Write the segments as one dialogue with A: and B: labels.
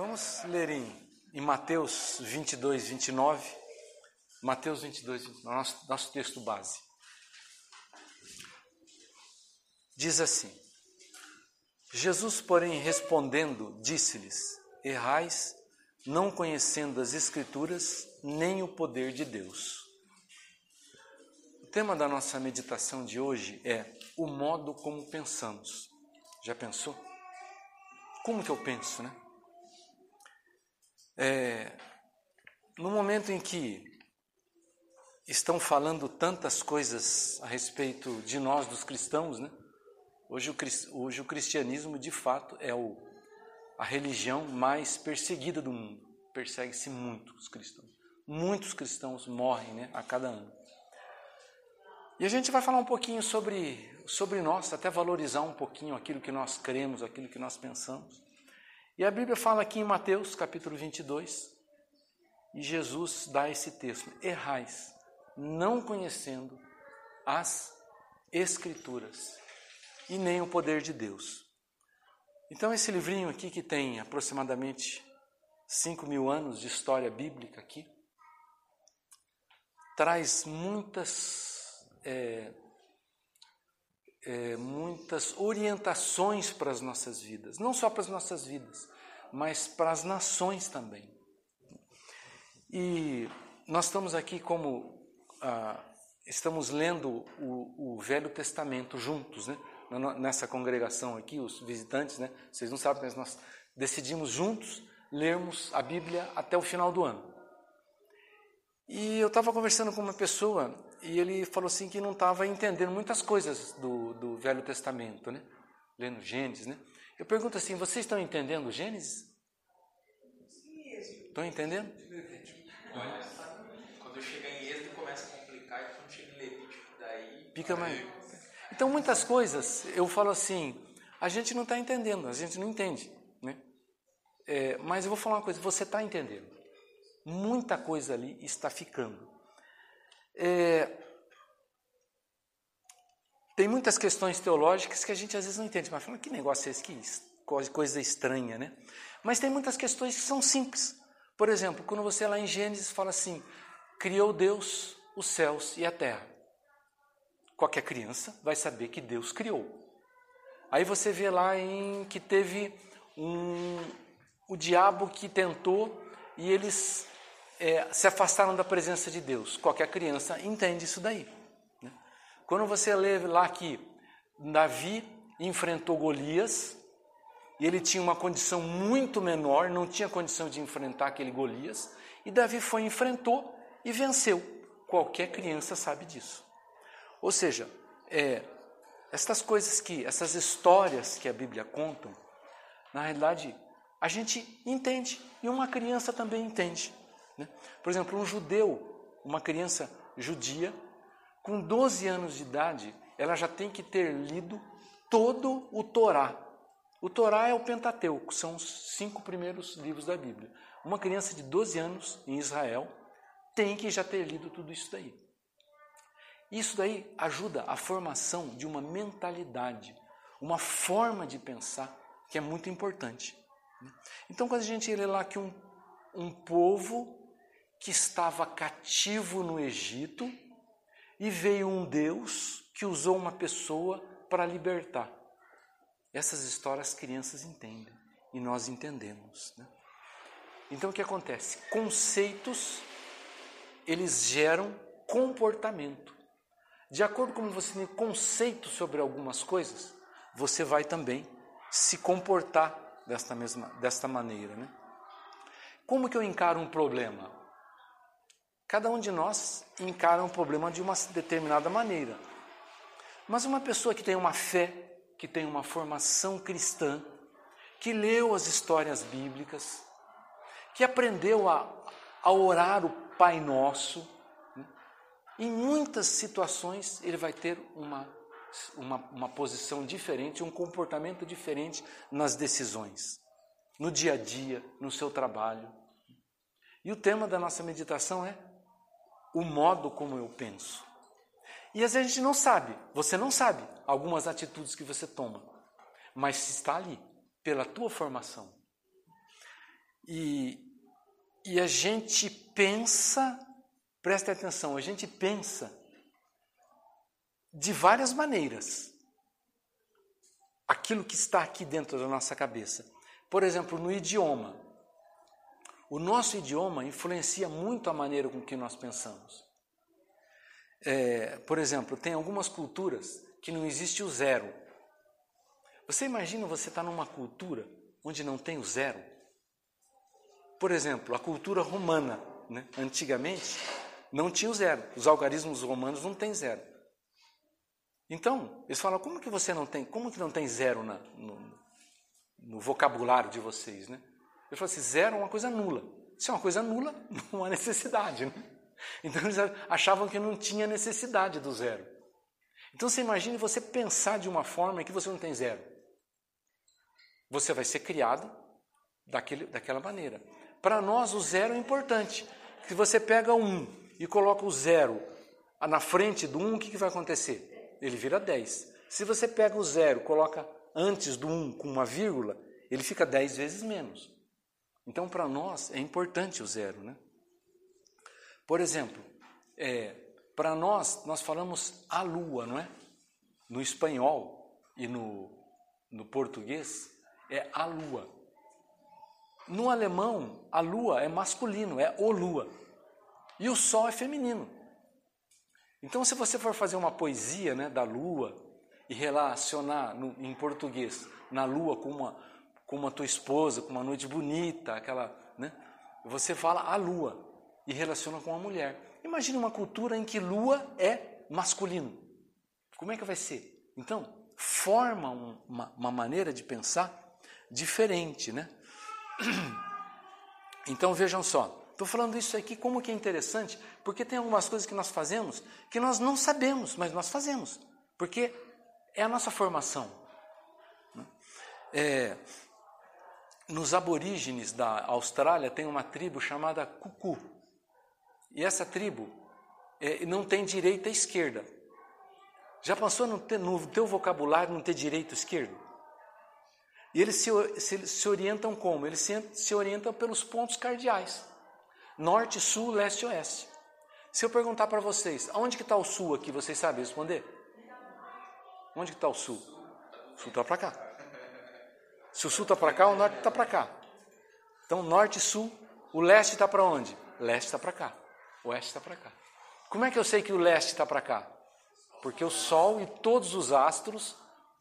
A: Vamos ler em, em Mateus 22, 29. Mateus 22, 29, nosso, nosso texto base. Diz assim: Jesus, porém, respondendo, disse-lhes: Errais, não conhecendo as Escrituras nem o poder de Deus. O tema da nossa meditação de hoje é o modo como pensamos. Já pensou? Como que eu penso, né? É, no momento em que estão falando tantas coisas a respeito de nós, dos cristãos, né? Hoje o, hoje o cristianismo, de fato, é o, a religião mais perseguida do mundo. Persegue-se muito os cristãos. Muitos cristãos morrem né, a cada ano. E a gente vai falar um pouquinho sobre, sobre nós, até valorizar um pouquinho aquilo que nós cremos, aquilo que nós pensamos. E a Bíblia fala aqui em Mateus, capítulo 22, e Jesus dá esse texto: Errais, não conhecendo as Escrituras e nem o poder de Deus. Então, esse livrinho aqui, que tem aproximadamente 5 mil anos de história bíblica aqui, traz muitas, é, é, muitas orientações para as nossas vidas, não só para as nossas vidas, mas para as nações também. E nós estamos aqui como ah, estamos lendo o, o, Velho Testamento juntos, né? Nessa congregação aqui, os visitantes, né? Vocês não sabem, mas nós decidimos juntos lermos a Bíblia até o final do ano. E eu estava conversando com uma pessoa e ele falou assim que não estava entendendo muitas coisas do, do Velho Testamento, né? Lendo Gênesis, né? Eu pergunto assim: vocês estão entendendo Gênesis? Estão entendendo?
B: Quando chega em Êxodo começa a complicar, e quando chega em Levítico, daí.
A: Fica mais. Então, muitas coisas eu falo assim: a gente não está entendendo, a gente não entende. Né? É, mas eu vou falar uma coisa: você está entendendo. Muita coisa ali está ficando. É, tem muitas questões teológicas que a gente às vezes não entende, mas fala, que negócio é esse? Que coisa estranha, né? Mas tem muitas questões que são simples. Por exemplo, quando você lá em Gênesis fala assim: criou Deus os céus e a terra. Qualquer criança vai saber que Deus criou. Aí você vê lá em que teve um, o diabo que tentou e eles é, se afastaram da presença de Deus. Qualquer criança entende isso daí. Quando você lê lá que Davi enfrentou Golias, e ele tinha uma condição muito menor, não tinha condição de enfrentar aquele Golias, e Davi foi enfrentou e venceu. Qualquer criança sabe disso. Ou seja, é, estas coisas que, essas histórias que a Bíblia conta, na realidade, a gente entende e uma criança também entende. Né? Por exemplo, um judeu, uma criança judia, com 12 anos de idade, ela já tem que ter lido todo o Torá. O Torá é o Pentateuco, são os cinco primeiros livros da Bíblia. Uma criança de 12 anos em Israel tem que já ter lido tudo isso daí. Isso daí ajuda a formação de uma mentalidade, uma forma de pensar que é muito importante. Então, quando a gente lê lá que um, um povo que estava cativo no Egito, e veio um Deus que usou uma pessoa para libertar. Essas histórias as crianças entendem e nós entendemos. Né? Então o que acontece? Conceitos eles geram comportamento. De acordo com você tem conceito sobre algumas coisas, você vai também se comportar desta mesma desta maneira, né? Como que eu encaro um problema? Cada um de nós encara um problema de uma determinada maneira. Mas uma pessoa que tem uma fé, que tem uma formação cristã, que leu as histórias bíblicas, que aprendeu a, a orar o Pai Nosso, né? em muitas situações ele vai ter uma, uma, uma posição diferente, um comportamento diferente nas decisões, no dia a dia, no seu trabalho. E o tema da nossa meditação é o modo como eu penso. E às vezes a gente não sabe, você não sabe algumas atitudes que você toma, mas está ali, pela tua formação. E, e a gente pensa, preste atenção, a gente pensa de várias maneiras aquilo que está aqui dentro da nossa cabeça. Por exemplo, no idioma. O nosso idioma influencia muito a maneira com que nós pensamos. É, por exemplo, tem algumas culturas que não existe o zero. Você imagina você estar tá numa cultura onde não tem o zero? Por exemplo, a cultura romana, né? antigamente, não tinha o zero. Os algarismos romanos não têm zero. Então, eles falam, como que você não tem, como que não tem zero na, no, no vocabulário de vocês, né? Eu falo assim, zero é uma coisa nula. Se é uma coisa nula, não há necessidade, né? Então eles achavam que não tinha necessidade do zero. Então você imagine você pensar de uma forma em que você não tem zero. Você vai ser criado daquele, daquela maneira. Para nós, o zero é importante. Se você pega um e coloca o zero na frente do um, o que, que vai acontecer? Ele vira 10. Se você pega o zero, coloca antes do 1 com uma vírgula, ele fica 10 vezes menos. Então, para nós, é importante o zero. Né? Por exemplo, é, para nós, nós falamos a lua, não é? No espanhol e no, no português, é a lua. No alemão, a lua é masculino, é o lua. E o sol é feminino. Então, se você for fazer uma poesia né, da lua e relacionar no, em português na lua com uma, com uma tua esposa, com uma noite bonita, aquela, né, você fala a lua e relaciona com a mulher. Imagine uma cultura em que lua é masculino. Como é que vai ser? Então, forma um, uma, uma maneira de pensar diferente, né? Então vejam só, Estou falando isso aqui como que é interessante, porque tem algumas coisas que nós fazemos que nós não sabemos, mas nós fazemos, porque é a nossa formação. Né? É, nos aborígenes da Austrália tem uma tribo chamada Cucu. E essa tribo é, não tem direita e esquerda. Já pensou no, ter, no teu vocabulário não ter direito e esquerdo? E eles se, se, se orientam como? Eles se, se orientam pelos pontos cardeais norte, sul, leste e oeste. Se eu perguntar para vocês, aonde que está o sul aqui, vocês sabem responder? Onde que está o sul? O sul está para cá. Se o sul está para cá, o norte está para cá. Então, norte e sul, o leste está para onde? Leste está para cá, o oeste está para cá. Como é que eu sei que o leste está para cá? Porque o Sol e todos os astros,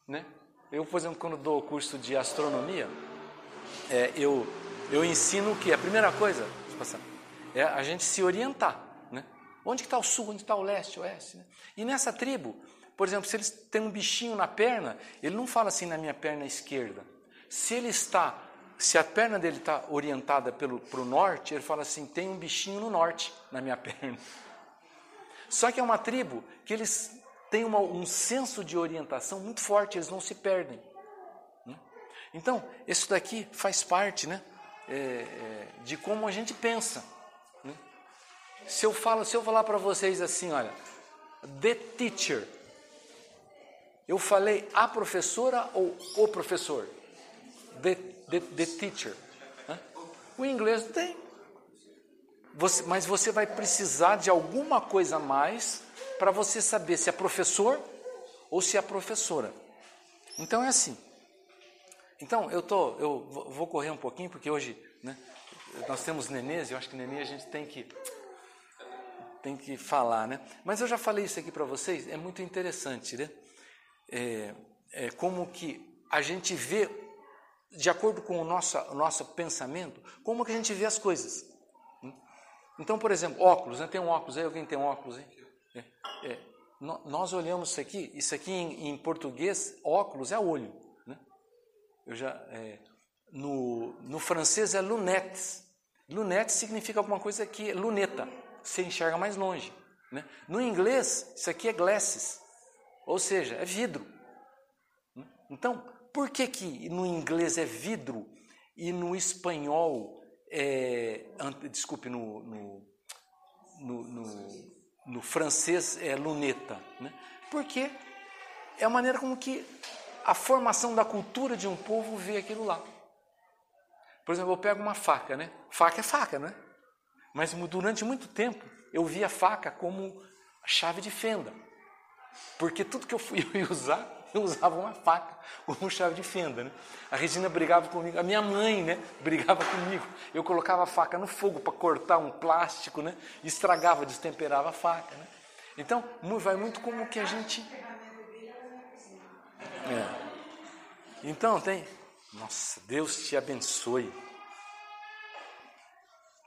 A: né? Eu, por exemplo, quando dou o curso de astronomia, é, eu, eu ensino que a primeira coisa, deixa eu passar, é a gente se orientar. Né? Onde está o sul, onde está o leste, o oeste? Né? E nessa tribo, por exemplo, se eles têm um bichinho na perna, ele não fala assim na minha perna esquerda. Se ele está, se a perna dele está orientada para o norte, ele fala assim: tem um bichinho no norte na minha perna. Só que é uma tribo que eles têm uma, um senso de orientação muito forte, eles não se perdem. Né? Então, isso daqui faz parte né, é, é, de como a gente pensa. Se eu falo, se eu falar para vocês assim, olha, the teacher, eu falei a professora ou o professor? The, the, the teacher. O inglês não tem. Você, mas você vai precisar de alguma coisa a mais para você saber se é professor ou se é professora. Então é assim. Então eu tô, eu vou correr um pouquinho porque hoje, né, nós temos nenês. Eu acho que nenê a gente tem que tem que falar, né? Mas eu já falei isso aqui para vocês, é muito interessante, né? É, é como que a gente vê, de acordo com o nosso, nosso pensamento, como que a gente vê as coisas. Então, por exemplo, óculos, né? Tem um óculos aí? Alguém tem um óculos aí? É, é, nós olhamos isso aqui, isso aqui em, em português, óculos é olho, né? Eu já, é, no, no francês é lunettes. Lunettes significa alguma coisa que luneta você enxerga mais longe. Né? No inglês, isso aqui é glasses, ou seja, é vidro. Né? Então, por que, que no inglês é vidro e no espanhol é. Desculpe, no, no, no, no, no francês é luneta? Né? Porque é a maneira como que a formação da cultura de um povo vê aquilo lá. Por exemplo, eu pego uma faca, né? Faca é faca, né? Mas durante muito tempo eu via a faca como chave de fenda. Porque tudo que eu fui usar, eu usava uma faca como chave de fenda. Né? A Regina brigava comigo, a minha mãe né, brigava comigo. Eu colocava a faca no fogo para cortar um plástico, né? estragava, destemperava a faca. Né? Então, vai muito como que a gente. É. Então, tem. Nossa, Deus te abençoe.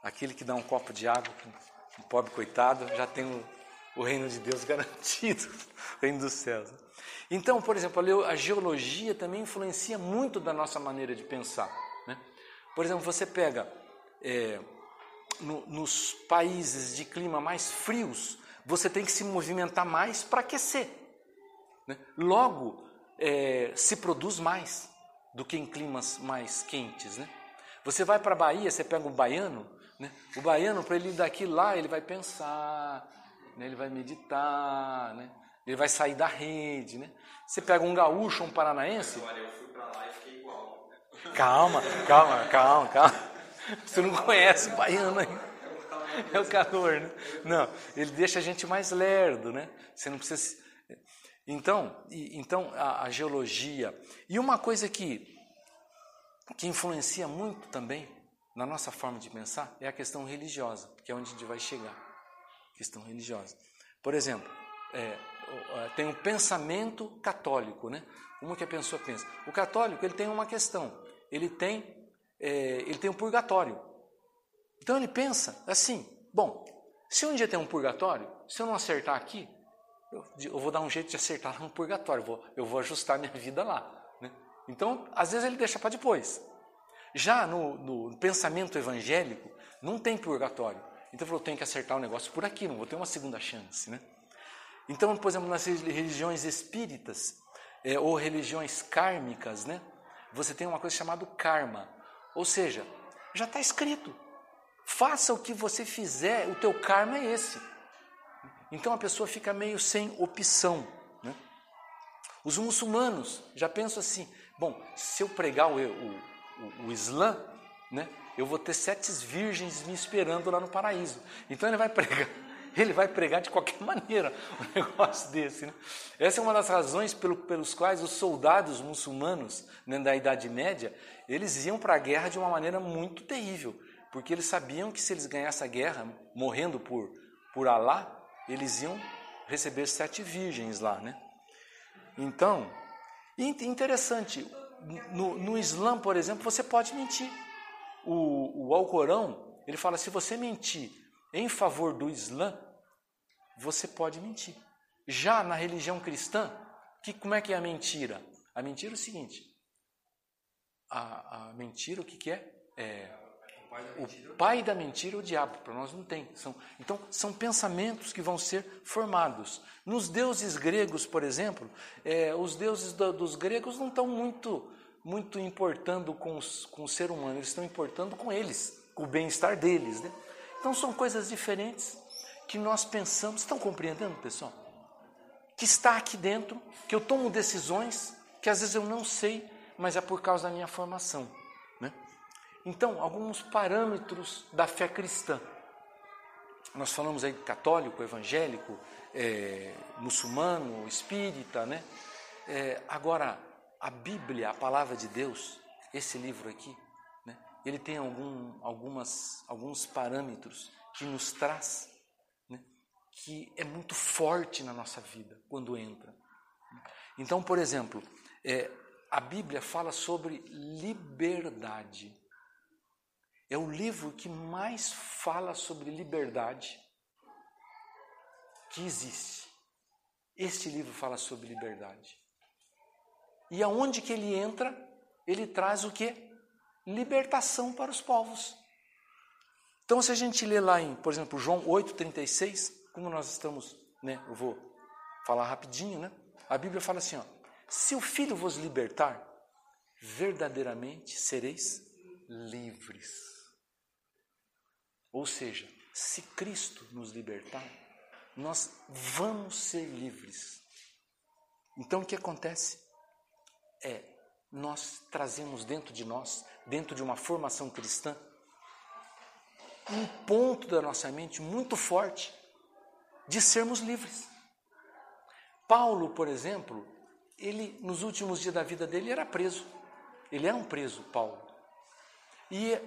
A: Aquele que dá um copo de água um pobre coitado já tem o, o reino de Deus garantido, o reino dos céus. Então, por exemplo, a geologia também influencia muito da nossa maneira de pensar. Né? Por exemplo, você pega é, no, nos países de clima mais frios, você tem que se movimentar mais para aquecer. Né? Logo, é, se produz mais do que em climas mais quentes. Né? Você vai para a Bahia, você pega um baiano, né? o baiano, para ele ir daqui lá, ele vai pensar, né? ele vai meditar, né? ele vai sair da rede. Né? Você pega um gaúcho, um paranaense.
B: Olha, eu fui para lá e fiquei igual.
A: Calma, calma, calma, calma. Você não conhece o baiano ainda. É o calor, né? Não, ele deixa a gente mais lerdo, né? Você não precisa. Então, então a, a geologia. E uma coisa que, que influencia muito também na nossa forma de pensar é a questão religiosa, que é onde a gente vai chegar. Questão religiosa. Por exemplo, é, tem um pensamento católico, né? Como que a pessoa pensa? O católico ele tem uma questão. Ele tem é, ele tem um purgatório. Então ele pensa assim: bom, se um dia tem um purgatório, se eu não acertar aqui, eu, eu vou dar um jeito de acertar no purgatório, eu vou, eu vou ajustar minha vida lá. Né? Então, às vezes ele deixa para depois. Já no, no, pensamento evangélico, não tem purgatório. Então, eu tenho que acertar o negócio por aqui, não vou ter uma segunda chance. Né? Então, por exemplo, nas religiões espíritas é, ou religiões kármicas, né, você tem uma coisa chamada karma. Ou seja, já está escrito. Faça o que você fizer, o teu karma é esse. Então a pessoa fica meio sem opção. Né? Os muçulmanos já pensam assim: bom, se eu pregar o, o, o, o Islã, né, eu vou ter sete virgens me esperando lá no paraíso. Então ele vai pregar, ele vai pregar de qualquer maneira um negócio desse. Né? Essa é uma das razões pelo, pelos quais os soldados muçulmanos né, da Idade Média eles iam para a guerra de uma maneira muito terrível, porque eles sabiam que se eles ganhassem a guerra morrendo por por Alá, eles iam receber sete virgens lá, né? Então, interessante, no, no Islã, por exemplo, você pode mentir. O, o Alcorão, ele fala, se você mentir em favor do Islã, você pode mentir. Já na religião cristã, que, como é que é a mentira? A mentira é o seguinte, a, a mentira o que, que é? É o pai da mentira é o diabo, para nós não tem. São, então, são pensamentos que vão ser formados. Nos deuses gregos, por exemplo, é, os deuses do, dos gregos não estão muito, muito importando com, os, com o ser humano, eles estão importando com eles, com o bem-estar deles. Né? Então, são coisas diferentes que nós pensamos. Estão compreendendo, pessoal? Que está aqui dentro, que eu tomo decisões que às vezes eu não sei, mas é por causa da minha formação. Então, alguns parâmetros da fé cristã. Nós falamos aí católico, evangélico, é, muçulmano, espírita, né? É, agora, a Bíblia, a palavra de Deus, esse livro aqui, né? ele tem algum, algumas, alguns parâmetros que nos traz, né? que é muito forte na nossa vida quando entra. Então, por exemplo, é, a Bíblia fala sobre liberdade. É o livro que mais fala sobre liberdade que existe. Este livro fala sobre liberdade. E aonde que ele entra, ele traz o que? Libertação para os povos. Então, se a gente lê lá em, por exemplo, João 8,36, como nós estamos, né? Eu vou falar rapidinho, né? A Bíblia fala assim: ó, se o Filho vos libertar, verdadeiramente sereis livres. Ou seja, se Cristo nos libertar, nós vamos ser livres. Então o que acontece? É nós trazemos dentro de nós, dentro de uma formação cristã, um ponto da nossa mente muito forte de sermos livres. Paulo, por exemplo, ele nos últimos dias da vida dele era preso. Ele era um preso, Paulo. E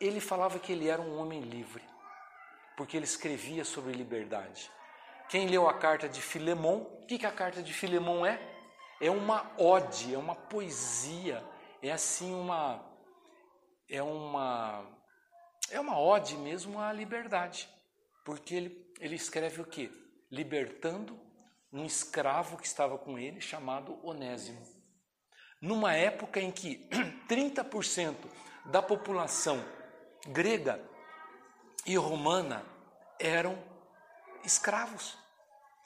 A: ele falava que ele era um homem livre, porque ele escrevia sobre liberdade. Quem leu a carta de Filemon, o que, que a carta de Filemon é? É uma ode, é uma poesia, é assim uma é uma é uma ode mesmo à liberdade, porque ele, ele escreve o que? Libertando um escravo que estava com ele chamado Onésimo. Numa época em que 30% da população grega e romana eram escravos.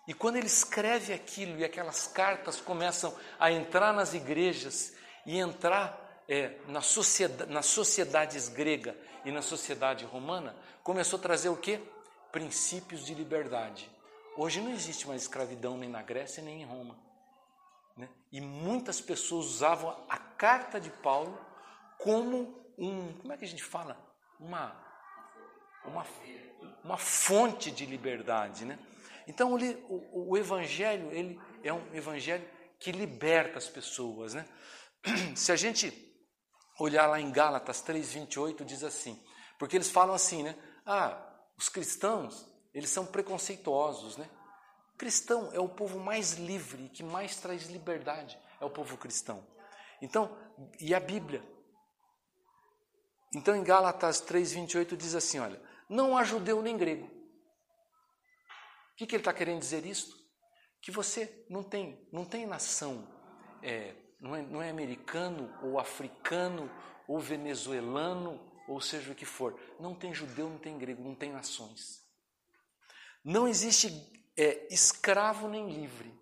A: E quando ele escreve aquilo e aquelas cartas começam a entrar nas igrejas e entrar é, na sociedade, nas sociedades grega e na sociedade romana, começou a trazer o que? Princípios de liberdade. Hoje não existe mais escravidão nem na Grécia nem em Roma. Né? E muitas pessoas usavam a carta de Paulo como um, como é que a gente fala? Uma, uma, uma fonte de liberdade. Né? Então o, o Evangelho ele é um Evangelho que liberta as pessoas. Né? Se a gente olhar lá em Gálatas 3:28 diz assim, porque eles falam assim, né? Ah, os cristãos, eles são preconceituosos, né? Cristão é o povo mais livre, que mais traz liberdade, é o povo cristão. Então, e a Bíblia? Então em Gálatas 3:28 diz assim, olha, não há judeu nem grego. O que, que ele está querendo dizer isso? Que você não tem, não tem nação é, não é, não é americano ou africano ou venezuelano ou seja o que for. Não tem judeu, não tem grego, não tem nações. Não existe é, escravo nem livre.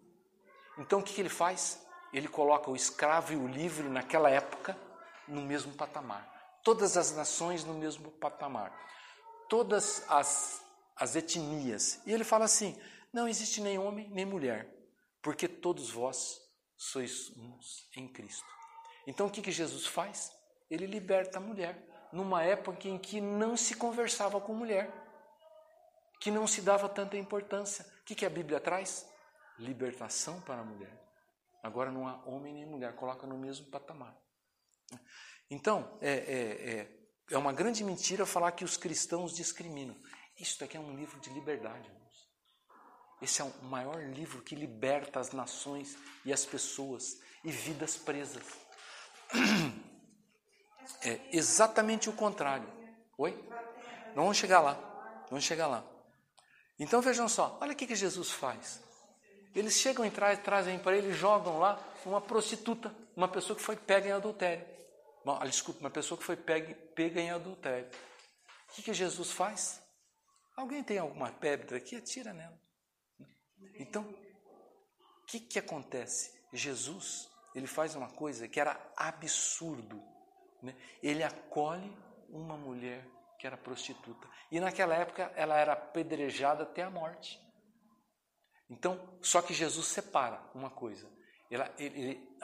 A: Então o que, que ele faz? Ele coloca o escravo e o livre naquela época no mesmo patamar. Todas as nações no mesmo patamar. Todas as, as etnias. E ele fala assim: não existe nem homem nem mulher, porque todos vós sois uns em Cristo. Então o que, que Jesus faz? Ele liberta a mulher numa época em que não se conversava com mulher, que não se dava tanta importância. O que, que a Bíblia traz? Libertação para a mulher. Agora não há homem nem mulher, coloca no mesmo patamar. Então, é, é, é, é uma grande mentira falar que os cristãos discriminam. Isso aqui é um livro de liberdade. Esse é o maior livro que liberta as nações e as pessoas e vidas presas. É exatamente o contrário. Oi? Não vamos chegar lá. Vamos chegar lá. Então vejam só, olha o que, que Jesus faz. Eles chegam e tra trazem para ele, jogam lá uma prostituta, uma pessoa que foi pega em adultério. Bom, ah, desculpa, uma pessoa que foi pega, pega em adultério. O que, que Jesus faz? Alguém tem alguma pedra aqui? Atira nela. Então, o que, que acontece? Jesus, ele faz uma coisa que era absurdo. Né? Ele acolhe uma mulher que era prostituta. E naquela época ela era apedrejada até a morte. Então, só que Jesus separa uma coisa. Ela, ele, ele,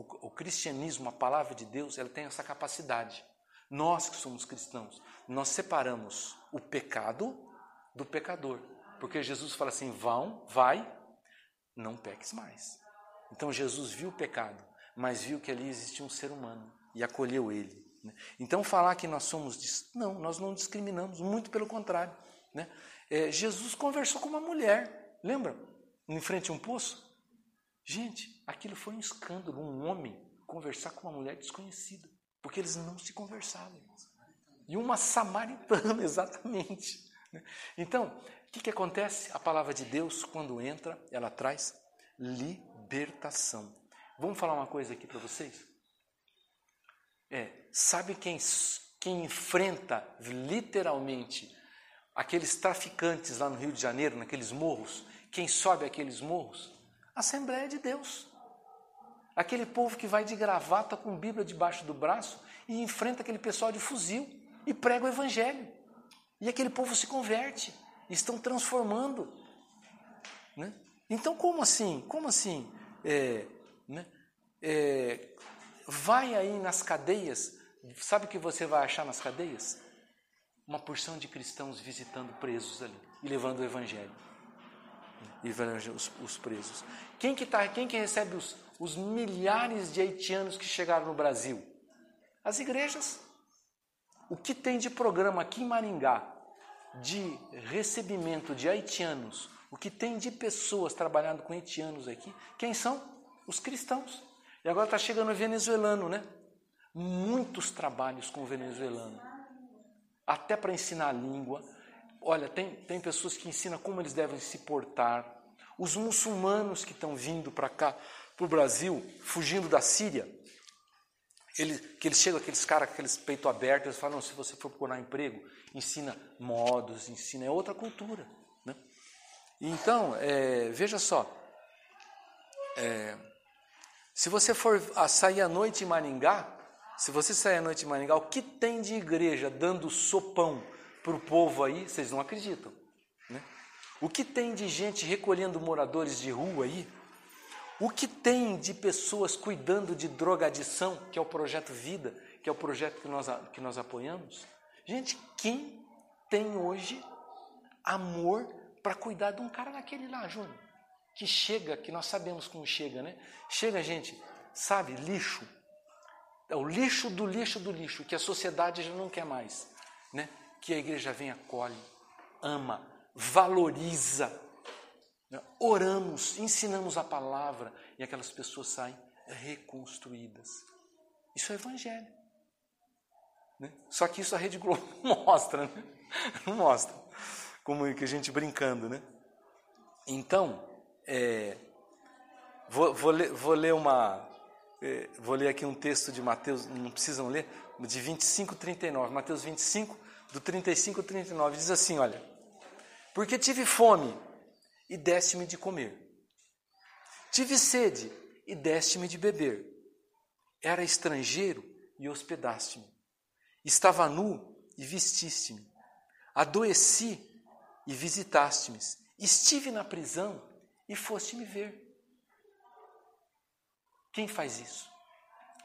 A: o, o, cristianismo, a palavra de Deus, ela tem essa capacidade. Nós que somos cristãos, nós separamos o pecado do pecador. Porque Jesus fala assim: vão, vai, não peques mais. Então Jesus viu o pecado, mas viu que ali existia um ser humano e acolheu ele. Né? Então falar que nós somos. Não, nós não discriminamos, muito pelo contrário. Né? É, Jesus conversou com uma mulher, lembra? Em frente a um poço. Gente, aquilo foi um escândalo, um homem conversar com uma mulher desconhecida, porque eles não se conversavam. E uma samaritana, exatamente. Né? Então, o que, que acontece? A palavra de Deus, quando entra, ela traz libertação. Vamos falar uma coisa aqui para vocês? É, sabe quem, quem enfrenta literalmente aqueles traficantes lá no Rio de Janeiro, naqueles morros? Quem sobe aqueles morros? Assembleia de Deus. Aquele povo que vai de gravata com Bíblia debaixo do braço e enfrenta aquele pessoal de fuzil e prega o Evangelho. E aquele povo se converte estão transformando. Né? Então, como assim? Como assim? É, né? é, vai aí nas cadeias, sabe o que você vai achar nas cadeias? Uma porção de cristãos visitando presos ali e levando o evangelho. E os, os presos. Quem que, tá, quem que recebe os, os milhares de haitianos que chegaram no Brasil? As igrejas. O que tem de programa aqui em Maringá de recebimento de haitianos, o que tem de pessoas trabalhando com haitianos aqui, quem são? Os cristãos. E agora está chegando o venezuelano, né? Muitos trabalhos com o venezuelano. Até para ensinar a língua. Olha, tem, tem pessoas que ensinam como eles devem se portar. Os muçulmanos que estão vindo para cá, para o Brasil, fugindo da Síria, eles, que eles chegam, aqueles caras com aqueles peito aberto, eles falam, se você for procurar emprego, ensina modos, ensina, é outra cultura. Né? Então, é, veja só, é, se você for sair à noite em Maringá, se você sair à noite em Maringá, o que tem de igreja dando sopão para o povo aí, vocês não acreditam. Né? O que tem de gente recolhendo moradores de rua aí, o que tem de pessoas cuidando de drogadição, que é o projeto Vida, que é o projeto que nós, que nós apoiamos? Gente, quem tem hoje amor para cuidar de um cara daquele lá, Júnior? Que chega, que nós sabemos como chega, né? Chega, gente, sabe, lixo. É o lixo do lixo do lixo, que a sociedade já não quer mais, né? Que a igreja vem, acolhe, ama, valoriza. Oramos, ensinamos a palavra e aquelas pessoas saem reconstruídas. Isso é evangelho. Né? Só que isso a Rede Globo não mostra, né? não mostra. Como que a gente brincando, né? Então, é, vou, vou, ler, vou, ler, uma, é, vou ler aqui um texto de Mateus, não precisam ler, de 25, 39. Mateus 25, do 35 ao 39, diz assim: Olha, porque tive fome e deste-me de comer, tive sede e deste-me de beber, era estrangeiro e hospedaste-me Estava nu e vestiste-me. Adoeci e visitaste-me. Estive na prisão e foste me ver. Quem faz isso?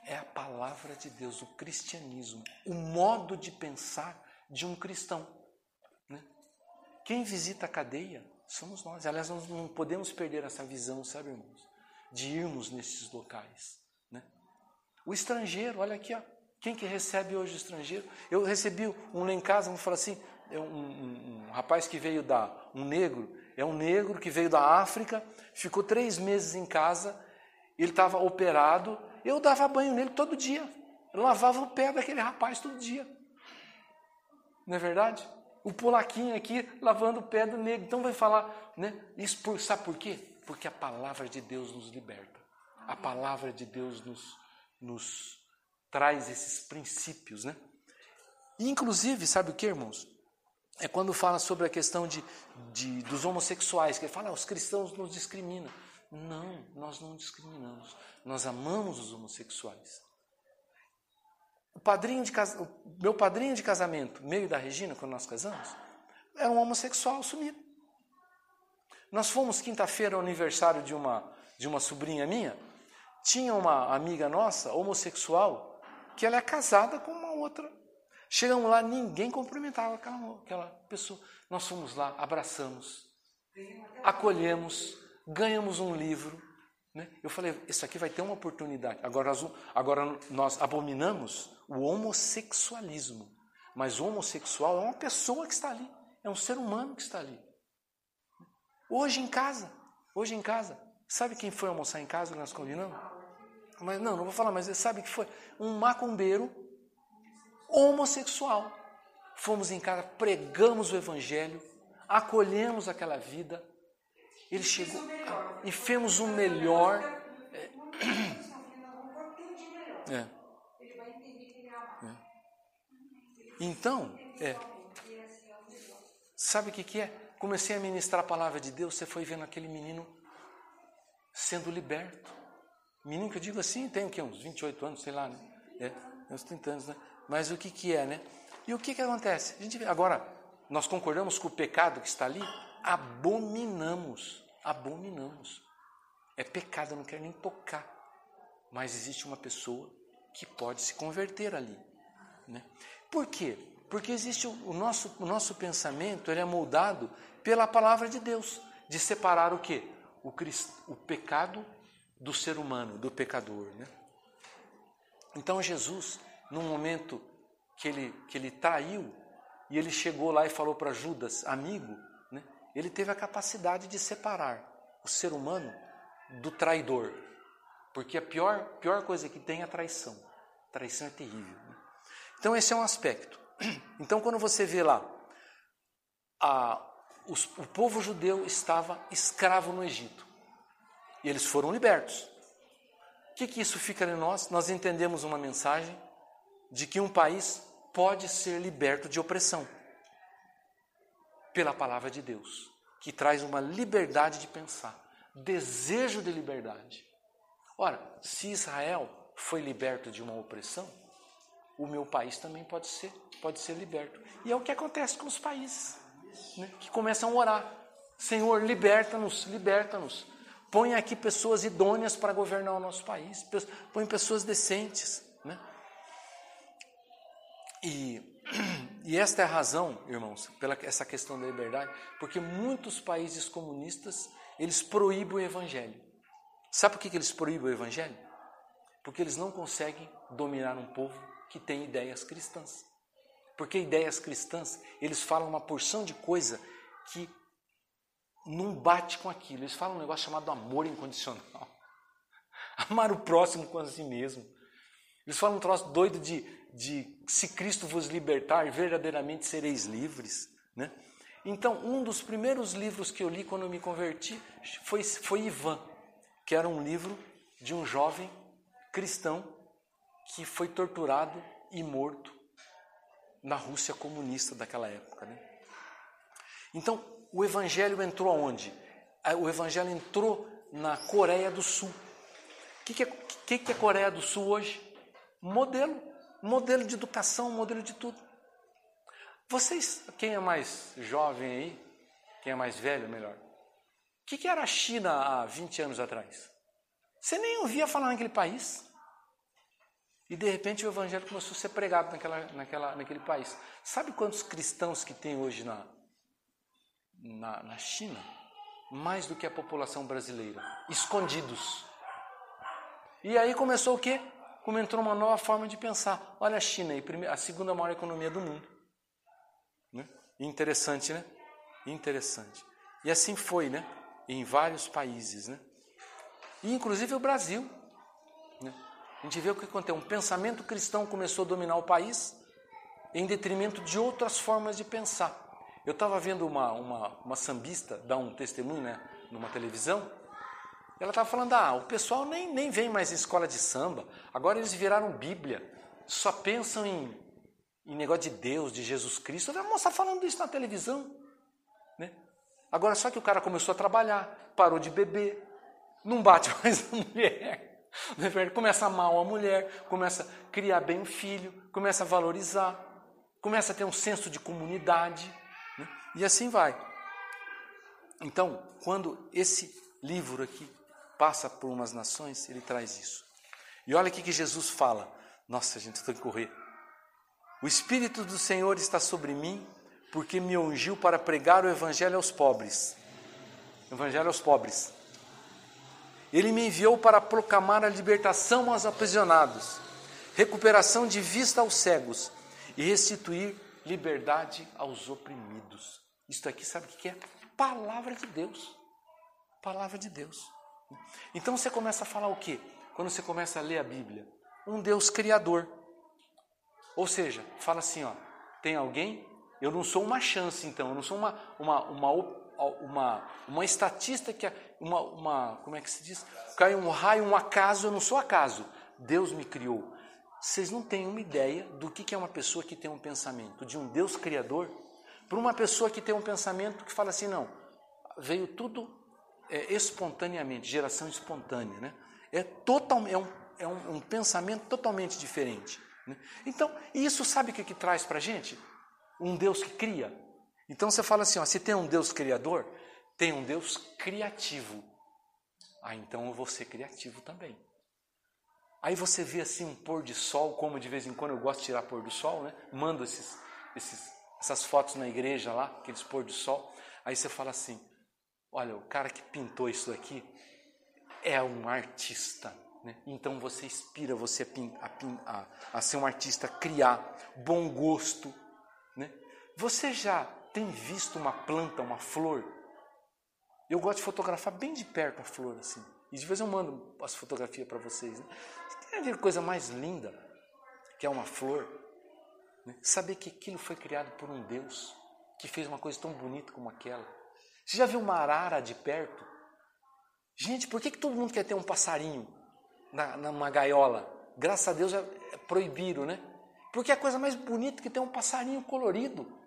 A: É a palavra de Deus, o cristianismo, o modo de pensar de um cristão. Né? Quem visita a cadeia somos nós. Aliás, nós não podemos perder essa visão, sabe, irmãos? De irmos nesses locais. Né? O estrangeiro, olha aqui, ó, quem que recebe hoje o estrangeiro? Eu recebi um lá em casa, vamos falar assim, é um, um, um, rapaz que veio da, um negro, é um negro que veio da África, ficou três meses em casa, ele estava operado, eu dava banho nele todo dia, eu lavava o pé daquele rapaz todo dia. Não é verdade? O polaquinho aqui lavando o pé do negro. Então vai falar, né? Isso por, sabe por quê? Porque a palavra de Deus nos liberta. A palavra de Deus nos, nos traz esses princípios, né? E, inclusive, sabe o que, irmãos? É quando fala sobre a questão de, de dos homossexuais, que ele fala, ah, os cristãos nos discriminam. Não, nós não discriminamos. Nós amamos os homossexuais. O padrinho de o meu padrinho de casamento, meio da Regina, quando nós casamos, era um homossexual assumido. Nós fomos quinta-feira ao aniversário de uma, de uma sobrinha minha. Tinha uma amiga nossa, homossexual, que ela é casada com uma outra. Chegamos lá, ninguém cumprimentava aquela, aquela pessoa. Nós fomos lá, abraçamos, acolhemos, ganhamos um livro. Né? Eu falei, isso aqui vai ter uma oportunidade. Agora, agora nós abominamos o homossexualismo. Mas o homossexual é uma pessoa que está ali, é um ser humano que está ali. Hoje em casa, hoje em casa, sabe quem foi almoçar em casa que nós combinamos? Mas não, não vou falar, mas sabe que foi um macumbeiro homossexual. Fomos em casa, pregamos o evangelho, acolhemos aquela vida. Ele chegou e fez o melhor. É, é. Então, é. Sabe o que, que é? Comecei a ministrar a palavra de Deus, você foi vendo aquele menino sendo liberto. Menino que eu digo assim, tem o quê? Uns 28 anos, sei lá, né? É, uns 30 anos, né? Mas o que, que é, né? E o que, que acontece? A gente, agora, nós concordamos com o pecado que está ali? Abominamos. Abominamos. É pecado, eu não quero nem tocar. Mas existe uma pessoa que pode se converter ali. Né? Por quê? Porque existe o, nosso, o nosso pensamento, ele é moldado pela palavra de Deus, de separar o quê? O, o pecado do ser humano, do pecador. Né? Então Jesus, num momento que ele, que ele traiu, e ele chegou lá e falou para Judas, amigo? Ele teve a capacidade de separar o ser humano do traidor. Porque a pior, pior coisa que tem é a traição. A traição é terrível. Né? Então, esse é um aspecto. Então, quando você vê lá, a, os, o povo judeu estava escravo no Egito. E eles foram libertos. O que, que isso fica em nós? Nós entendemos uma mensagem de que um país pode ser liberto de opressão pela palavra de Deus, que traz uma liberdade de pensar, desejo de liberdade. Ora, se Israel foi liberto de uma opressão, o meu país também pode ser, pode ser liberto. E é o que acontece com os países, né, que começam a orar. Senhor, liberta-nos, liberta-nos. Põe aqui pessoas idôneas para governar o nosso país, põe pessoas decentes. Né? E, e esta é a razão, irmãos, pela essa questão da liberdade, porque muitos países comunistas, eles proíbem o evangelho. Sabe por que, eles proíbem o evangelho? Porque eles não conseguem dominar um povo que tem ideias cristãs. Porque ideias cristãs, eles falam uma porção de coisa que não bate com aquilo. Eles falam um negócio chamado amor incondicional. Amar o próximo com a si mesmo. Eles falam um troço doido de de se Cristo vos libertar, verdadeiramente sereis livres. Né? Então, um dos primeiros livros que eu li quando eu me converti foi, foi Ivan, que era um livro de um jovem cristão que foi torturado e morto na Rússia comunista daquela época. Né? Então, o evangelho entrou aonde? O evangelho entrou na Coreia do Sul. O que, que, é, que, que é Coreia do Sul hoje? Modelo modelo de educação, modelo de tudo. Vocês, quem é mais jovem aí, quem é mais velho, melhor, o que, que era a China há 20 anos atrás? Você nem ouvia falar naquele país. E de repente o evangelho começou a ser pregado naquela, naquela, naquele país. Sabe quantos cristãos que tem hoje na, na, na China? Mais do que a população brasileira. Escondidos. E aí começou o quê? Como entrou uma nova forma de pensar. Olha a China, a segunda maior economia do mundo. Né? Interessante, né? Interessante. E assim foi, né? Em vários países, né? E inclusive o Brasil. Né? A gente vê o que aconteceu. Um pensamento cristão começou a dominar o país em detrimento de outras formas de pensar. Eu estava vendo uma, uma, uma sambista dar um testemunho né, numa televisão ela estava falando, ah, o pessoal nem, nem vem mais em escola de samba, agora eles viraram Bíblia, só pensam em, em negócio de Deus, de Jesus Cristo. A moça falando isso na televisão. Né? Agora, só que o cara começou a trabalhar, parou de beber, não bate mais a mulher, começa a amar a mulher, começa a criar bem o filho, começa a valorizar, começa a ter um senso de comunidade, né? e assim vai. Então, quando esse livro aqui passa por umas nações, ele traz isso. E olha o que Jesus fala. Nossa, gente tem que correr. O Espírito do Senhor está sobre mim, porque me ungiu para pregar o Evangelho aos pobres. Evangelho aos pobres. Ele me enviou para proclamar a libertação aos aprisionados, recuperação de vista aos cegos e restituir liberdade aos oprimidos. Isto aqui, sabe o que é? Palavra de Deus. Palavra de Deus. Então você começa a falar o quê? Quando você começa a ler a Bíblia? Um Deus criador. Ou seja, fala assim, ó, tem alguém? Eu não sou uma chance, então, eu não sou uma, uma, uma, uma, uma estatista que uma, uma, como é que se diz? Cai um raio, um acaso, eu não sou acaso. Deus me criou. Vocês não têm uma ideia do que é uma pessoa que tem um pensamento de um Deus criador para uma pessoa que tem um pensamento que fala assim, não, veio tudo é, espontaneamente, geração espontânea. Né? É, total, é, um, é um, um pensamento totalmente diferente. Né? Então, isso sabe o que, que traz para a gente? Um Deus que cria. Então você fala assim: ó, se tem um Deus criador, tem um Deus criativo. Ah, então eu vou ser criativo também. Aí você vê assim um pôr de sol, como de vez em quando eu gosto de tirar pôr do sol, né? Mando esses, esses, essas fotos na igreja lá, aqueles pôr do sol. Aí você fala assim: olha, o cara que pintou isso aqui é um artista. Né? Então você inspira você a, a, a, ser um artista, a criar bom gosto. Né? Você já tem visto uma planta, uma flor? Eu gosto de fotografar bem de perto a flor assim. E de vez eu mando as fotografias para vocês. Né? Ver coisa mais linda que é uma flor? Né? Saber que aquilo foi criado por um Deus que fez uma coisa tão bonita como aquela. Você já viu uma arara de perto? Gente, por que, que todo mundo quer ter um passarinho na, numa gaiola? Graças a Deus é, é proibiram, né? Porque é a coisa mais bonita que ter um passarinho colorido.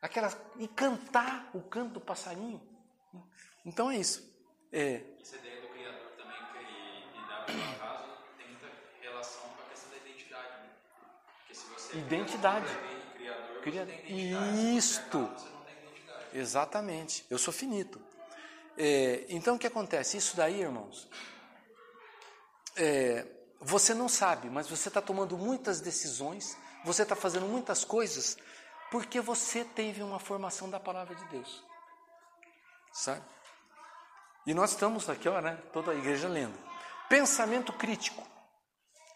A: Aquela, e cantar o canto do passarinho. Então é isso. É,
B: Essa ideia do Criador também, que e dá no caso, tem muita relação com a questão da identidade. Né? Porque se você
A: Identidade.
B: é criador,
A: Cria-
B: você tem identidade.
A: Isto. Exatamente. Eu sou finito. É, então o que acontece? Isso daí, irmãos, é, você não sabe, mas você está tomando muitas decisões, você está fazendo muitas coisas, porque você teve uma formação da palavra de Deus. Sabe? E nós estamos aqui, ó, né? Toda a igreja lendo. Pensamento crítico.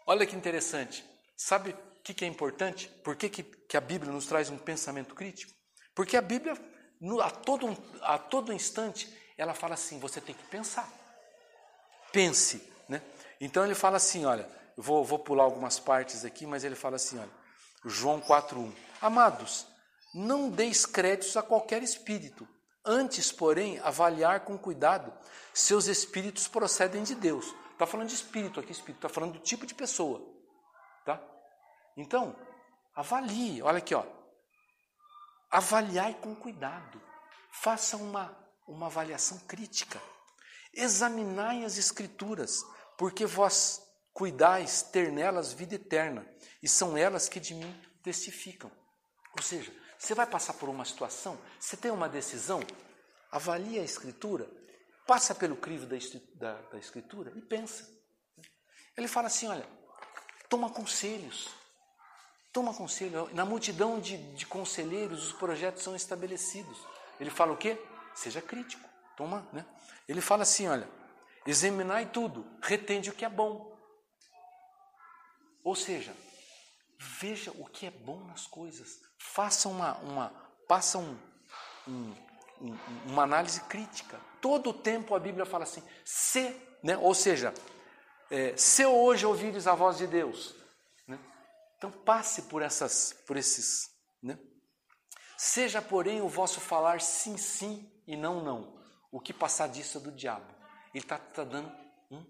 A: Olha que interessante. Sabe o que, que é importante? Por que, que, que a Bíblia nos traz um pensamento crítico? Porque a Bíblia, no- a, todo, a todo instante, ela fala assim: você tem que pensar. Pense. Né? Então ele fala assim: olha, eu vou, vou pular algumas partes aqui, mas ele fala assim: olha, João 4,1: Amados, não deis créditos a qualquer espírito, antes, porém, avaliar com cuidado se os espíritos procedem de Deus. Está falando de espírito aqui, espírito, está falando do tipo de pessoa. Tá? Então, avalie, olha aqui, ó. Avaliai com cuidado. Faça uma, uma avaliação crítica. Examinai as Escrituras, porque vós cuidais ter nelas vida eterna, e são elas que de mim testificam. Ou seja, você vai passar por uma situação, você tem uma decisão, avalie a Escritura, passa pelo crivo da, da, da Escritura e pensa. Ele fala assim: olha, toma conselhos. Toma conselho. Na multidão de, de conselheiros, os projetos são estabelecidos. Ele fala o quê? Seja crítico. Toma, né? Ele fala assim, olha, examinai tudo, retende o que é bom. Ou seja, veja o que é bom nas coisas. Faça uma, uma passa um, um- um- uma análise crítica. Todo o tempo a Bíblia fala assim, se, né? ou seja, é, se hoje ouvires a voz de Deus? Então passe por essas, por esses, né? Seja, porém, o vosso falar sim, sim e não, não. O que passar disso é do diabo. Ele está dando um-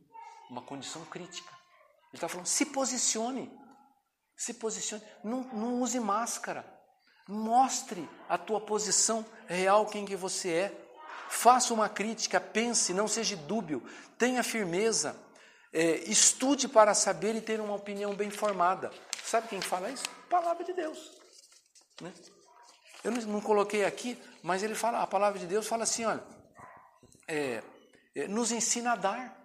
A: uma condição crítica. Ele está falando, se posicione. Se posicione. Não, não use máscara. Mostre a tua posição real, quem que você é. Faça uma crítica, pense, não seja dúbio, tenha firmeza. É, estude para saber e ter uma opinião bem formada. Sabe quem fala isso? Palavra de Deus. Né? Eu não, coloquei aqui, mas ele fala, a palavra de Deus fala assim, olha, é, é, nos ensina a dar.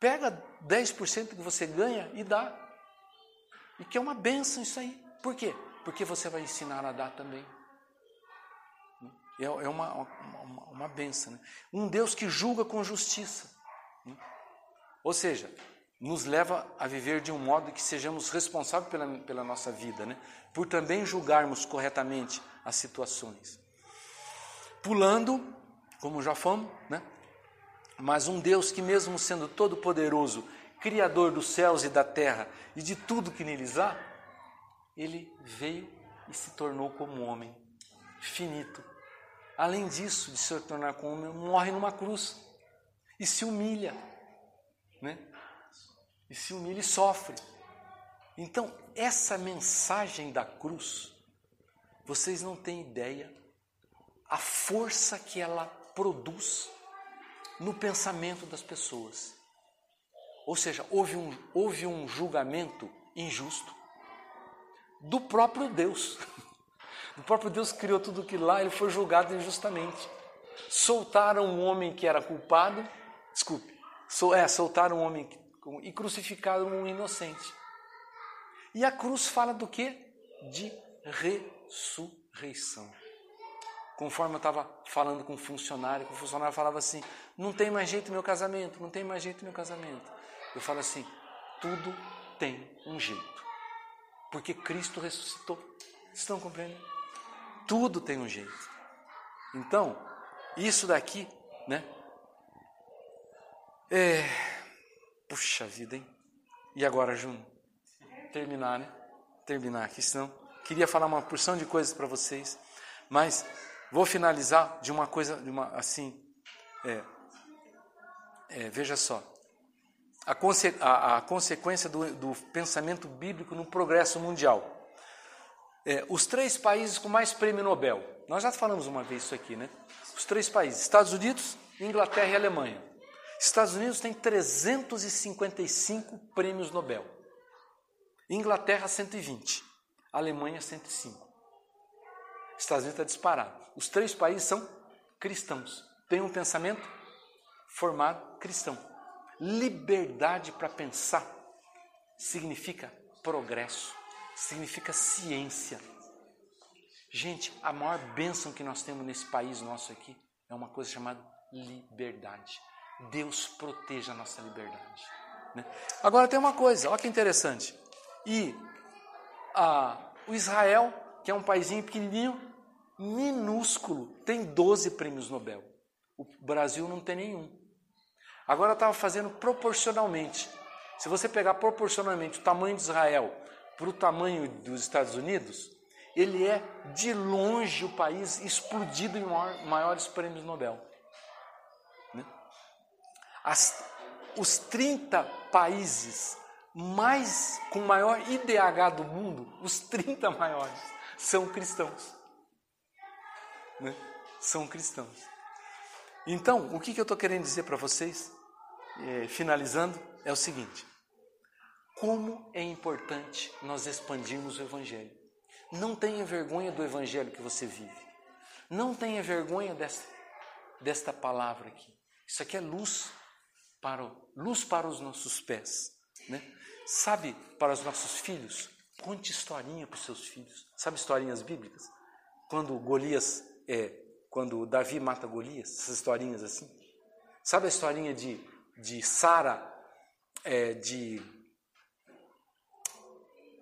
A: Pega 10% que você ganha e dá. E que é uma benção isso aí. Por quê? Porque você vai ensinar a dar também. É, é uma, uma, uma, uma benção. Né? Um Deus que julga com justiça. né? Ou seja, nos leva a viver de um modo que sejamos responsáveis pela, pela nossa vida, né? por também julgarmos corretamente as situações. Pulando, como já fomos, né? mas um Deus que, mesmo sendo todo-poderoso, Criador dos céus e da terra e de tudo que neles há, ele veio e se tornou como homem, finito. Além disso, de se tornar como homem, morre numa cruz e se humilha, né? E se humilha e sofre. Então, essa mensagem da cruz, vocês não têm ideia a força que ela produz no pensamento das pessoas. Ou seja, houve um, houve um julgamento injusto do próprio Deus. O próprio Deus criou tudo aquilo lá, ele foi julgado injustamente. Soltaram um homem que era culpado, desculpe, sol, é, soltaram um homem e crucificaram um inocente. E a cruz fala do que? De ressurreição. Conforme eu estava falando com um funcionário, o funcionário falava assim: não tem mais jeito meu casamento, não tem mais jeito meu casamento. Eu falo assim: tudo tem um jeito. Porque Cristo ressuscitou. Estão compreendendo? Tudo tem um jeito. Então, isso daqui, né? É. Puxa vida, hein? E agora, Juno? Terminar, né? Terminar aqui, senão. Queria falar uma porção de coisas para vocês, mas vou finalizar de uma coisa, de uma assim. É, é, veja só. A, conse a, a consequência do, do, pensamento bíblico no progresso mundial. É, os três países com mais prêmio Nobel. Nós já falamos uma vez isso aqui, né? Os três países: Estados Unidos, Inglaterra e Alemanha. Estados Unidos tem 355 prêmios Nobel. Inglaterra, 120. Alemanha, 105. Estados Unidos está disparado. Os três países são cristãos. Têm um pensamento formado cristão. Liberdade para pensar significa progresso, significa ciência. Gente, a maior bênção que nós temos nesse país nosso aqui é uma coisa chamada liberdade. Deus proteja a nossa liberdade. Né? Agora tem uma coisa, olha que interessante. E o Israel, que é um paísinho pequenininho, minúsculo, tem 12 prêmios Nobel. O Brasil não tem nenhum. Agora estava fazendo proporcionalmente. Se você pegar proporcionalmente o tamanho de Israel para o tamanho dos Estados Unidos, ele é de longe o país explodido em maiores prêmios Nobel. As, os 30 países mais com maior IDH do mundo, os 30 maiores, são cristãos. Né? São cristãos. Então, o que, que eu estou querendo dizer para vocês, é, finalizando, é o seguinte: como é importante nós expandirmos o Evangelho. Não tenha vergonha do Evangelho que você vive. Não tenha vergonha desta, desta palavra aqui. Isso aqui é luz para, luz para os nossos pés. Né? Sabe, para os nossos filhos, conte historinha para os seus filhos. Sabe historinhas bíblicas? Quando Golias, é, quando Davi mata Golias, essas historinhas assim. Sabe a historinha de, de Sara, é, de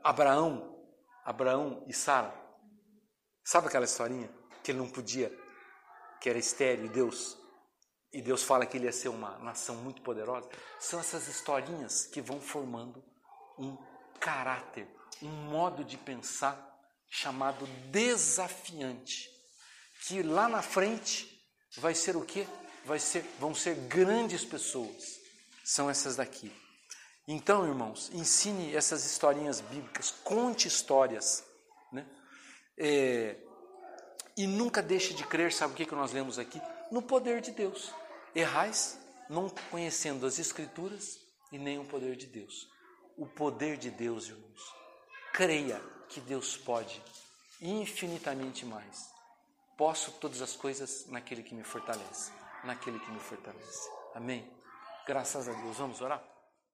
A: Abraão, Abraão e Sara? Sabe aquela historinha que ele não podia, que era estéreo e Deus e Deus fala que ele ia ser uma nação muito poderosa? São essas historinhas que vão formando um caráter, um modo de pensar chamado desafiante, que lá na frente vai ser o quê? Vai ser, vão ser grandes pessoas. São essas daqui. Então, irmãos, ensine essas historinhas bíblicas, conte histórias, né? É, e nunca deixe de crer, sabe o que, que nós lemos aqui? No poder de Deus. Errais não conhecendo as Escrituras e nem o poder de Deus o poder de Deus, irmãos. Creia que Deus pode infinitamente mais. Posso todas as coisas naquele que me fortalece, naquele que me fortalece. Amém? Graças a Deus. Vamos orar?